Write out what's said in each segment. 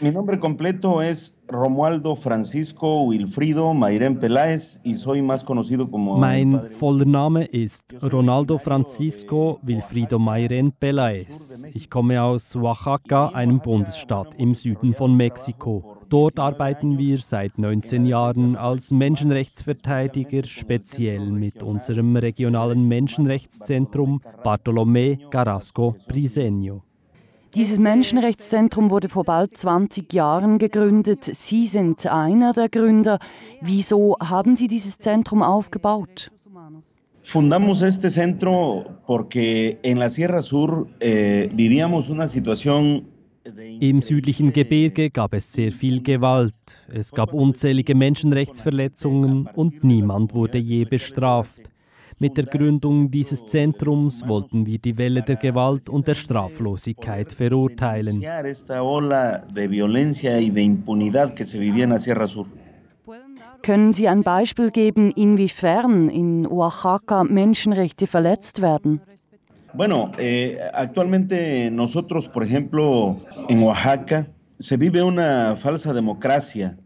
Mi nombre completo es Romualdo Francisco Wilfrido Mayren Peláez y soy más conocido como. Mein voller Name ist Ronaldo Francisco Wilfrido Mayren Peláez. Ich komme aus Oaxaca, einem Bundesstaat im Süden von Mexiko. Dort arbeiten wir seit 19 Jahren als Menschenrechtsverteidiger, speziell mit unserem regionalen Menschenrechtszentrum Bartolomé Carrasco Briseño. Dieses Menschenrechtszentrum wurde vor bald 20 Jahren gegründet. Sie sind einer der Gründer. Wieso haben Sie dieses Zentrum aufgebaut? Fundamos este centro porque en la Sierra Sur eh, vivíamos una situación im südlichen Gebirge gab es sehr viel Gewalt, es gab unzählige Menschenrechtsverletzungen und niemand wurde je bestraft. Mit der Gründung dieses Zentrums wollten wir die Welle der Gewalt und der Straflosigkeit verurteilen. Können Sie ein Beispiel geben, inwiefern in Oaxaca Menschenrechte verletzt werden? Bueno, eh, actualmente nosotros, por ejemplo, en Oaxaca, se vive una falsa democracia.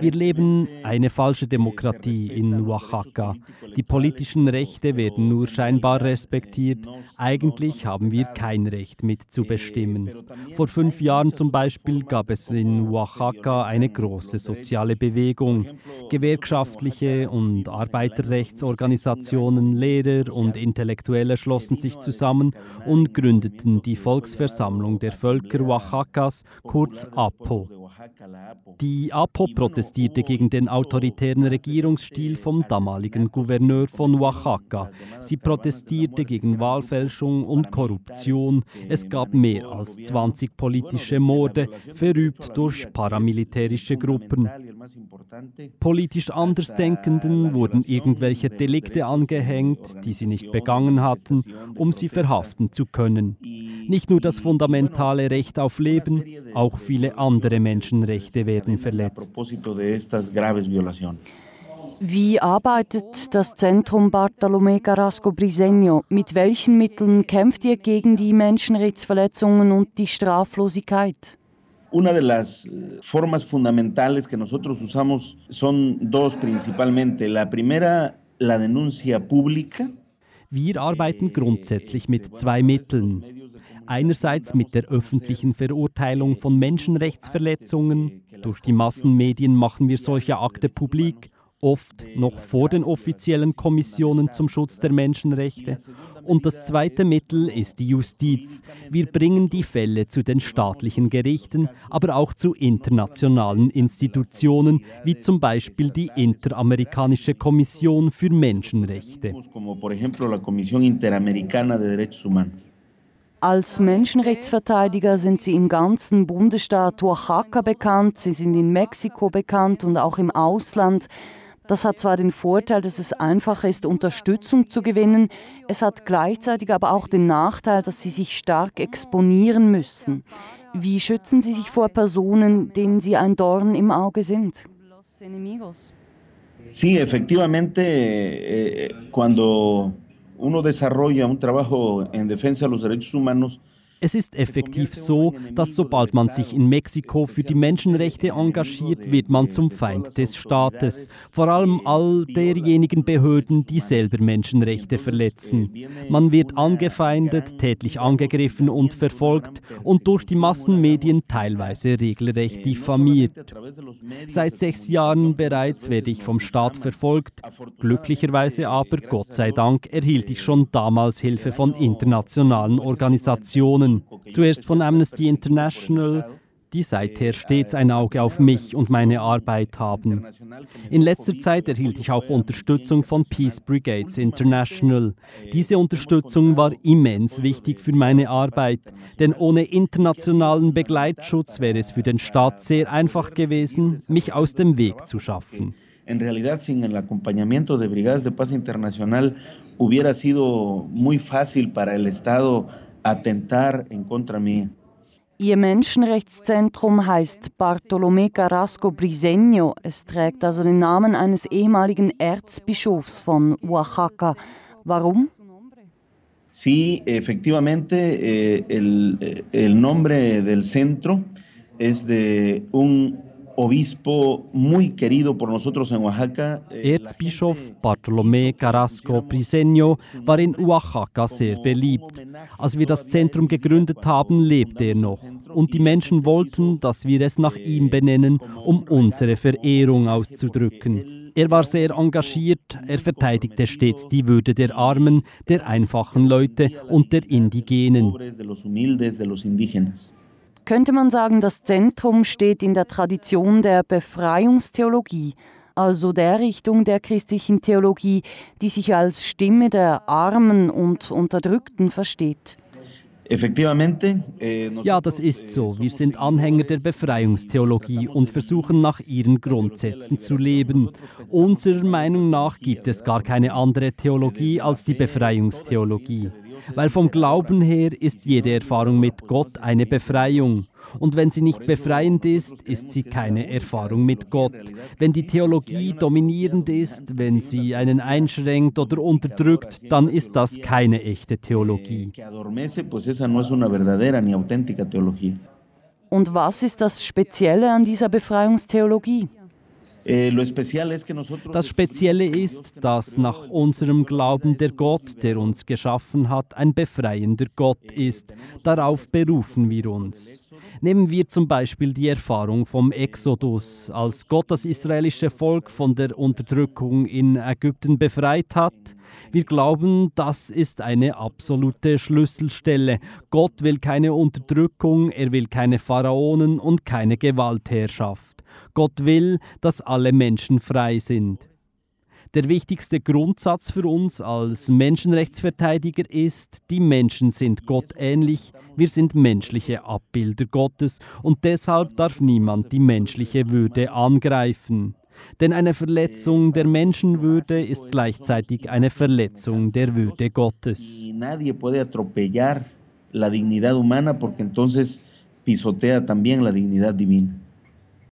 Wir leben eine falsche Demokratie in Oaxaca. Die politischen Rechte werden nur scheinbar respektiert. Eigentlich haben wir kein Recht mitzubestimmen. Vor fünf Jahren zum Beispiel gab es in Oaxaca eine große soziale Bewegung. Gewerkschaftliche und Arbeiterrechtsorganisationen, Lehrer und Intellektuelle schlossen sich zusammen und gründeten die Volksversammlung der Völker Oaxacas, kurz APO. Die APO protestierte gegen den autoritären Regierungsstil vom damaligen Gouverneur von Oaxaca. Sie protestierte gegen Wahlfälschung und Korruption. Es gab mehr als 20 politische Morde, verübt durch paramilitärische Gruppen. Politisch Andersdenkenden wurden irgendwelche Delikte angehängt, die sie nicht begangen hatten, um sie verhaften zu können. Nicht nur das fundamentale Recht auf Leben, auch viele andere Menschenrechte werden verletzt. Wie arbeitet das Zentrum Bartolomé Carrasco Briseño? Mit welchen Mitteln kämpft ihr gegen die Menschenrechtsverletzungen und die Straflosigkeit? Una de las eh, formas fundamentales que nosotros usamos son dos principalmente. La primera, la denuncia pública. Wir arbeiten grundsätzlich mit zwei Mitteln. Einerseits mit der öffentlichen Verurteilung von Menschenrechtsverletzungen. Durch die Massenmedien machen wir solche Akte publik oft noch vor den offiziellen Kommissionen zum Schutz der Menschenrechte. Und das zweite Mittel ist die Justiz. Wir bringen die Fälle zu den staatlichen Gerichten, aber auch zu internationalen Institutionen, wie zum Beispiel die Interamerikanische Kommission für Menschenrechte. Als Menschenrechtsverteidiger sind Sie im ganzen Bundesstaat Oaxaca bekannt, Sie sind in Mexiko bekannt und auch im Ausland. Das hat zwar den Vorteil, dass es einfacher ist, Unterstützung zu gewinnen, es hat gleichzeitig aber auch den Nachteil, dass sie sich stark exponieren müssen. Wie schützen Sie sich vor Personen, denen Sie ein Dorn im Auge sind? Sí, efectivamente, eh, cuando uno desarrolla un trabajo en defensa de los derechos humanos, es ist effektiv so, dass sobald man sich in Mexiko für die Menschenrechte engagiert, wird man zum Feind des Staates. Vor allem all derjenigen Behörden, die selber Menschenrechte verletzen. Man wird angefeindet, tätlich angegriffen und verfolgt und durch die Massenmedien teilweise regelrecht diffamiert. Seit sechs Jahren bereits werde ich vom Staat verfolgt. Glücklicherweise aber, Gott sei Dank, erhielt ich schon damals Hilfe von internationalen Organisationen. Organisationen, zuerst von Amnesty International, die seither stets ein Auge auf mich und meine Arbeit haben. In letzter Zeit erhielt ich auch Unterstützung von Peace Brigades International. Diese Unterstützung war immens wichtig für meine Arbeit, denn ohne internationalen Begleitschutz wäre es für den Staat sehr einfach gewesen, mich aus dem Weg zu schaffen. En realidad, sin el acompañamiento de Brigadas de Paz Internacional, hubiera sido muy fácil para el Estado atentar en contra mía. Ihr Menschenrechtszentrum heißt Bartolomé Carrasco Briseño. Es trägt also den Namen eines ehemaligen Erzbischofs von Oaxaca. Warum? Sí, efectivamente, eh, el, el, nombre del centro es de un Oaxaca. Eh, Erzbischof Bartolomé Carrasco Briseño war in Oaxaca sehr beliebt. Als wir das Zentrum gegründet haben, lebte er noch. Und die Menschen wollten, dass wir es nach ihm benennen, um unsere Verehrung auszudrücken. Er war sehr engagiert, er verteidigte stets die Würde der Armen, der einfachen Leute und der Indigenen. Könnte man sagen, das Zentrum steht in der Tradition der Befreiungstheologie, also der Richtung der christlichen Theologie, die sich als Stimme der Armen und Unterdrückten versteht. Eh, ja, das ist so. Wir sind Anhänger der Befreiungstheologie und versuchen nach ihren Grundsätzen zu leben. Unserer Meinung nach gibt es gar keine andere Theologie als die Befreiungstheologie. Weil vom Glauben her ist jede Erfahrung mit Gott eine Befreiung. Und wenn sie nicht befreiend ist, ist sie keine Erfahrung mit Gott. Wenn die Theologie dominierend ist, wenn sie einen einschränkt oder unterdrückt, dann ist das keine echte Theologie. Und was ist das Spezielle an dieser Befreiungstheologie? Eh, das Spezielle ist, dass nach unserem Glauben der Gott, der uns geschaffen hat, ein befreiender Gott ist. Darauf berufen wir uns. Nehmen wir zum Beispiel die Erfahrung vom Exodus, als Gott das israelische Volk von der Unterdrückung in Ägypten befreit hat. Wir glauben, das ist eine absolute Schlüsselstelle. Gott will keine Unterdrückung, er will keine Pharaonen und keine Gewaltherrschaft. Gott will, dass alle Menschen frei sind. Der wichtigste Grundsatz für uns als Menschenrechtsverteidiger ist, die Menschen sind Gott ähnlich, wir sind menschliche Abbilder Gottes und deshalb darf niemand die menschliche Würde angreifen. Denn eine Verletzung der Menschenwürde ist gleichzeitig eine Verletzung der Würde Gottes. La dignidad humana porque entonces pisotea también la dignidad divina.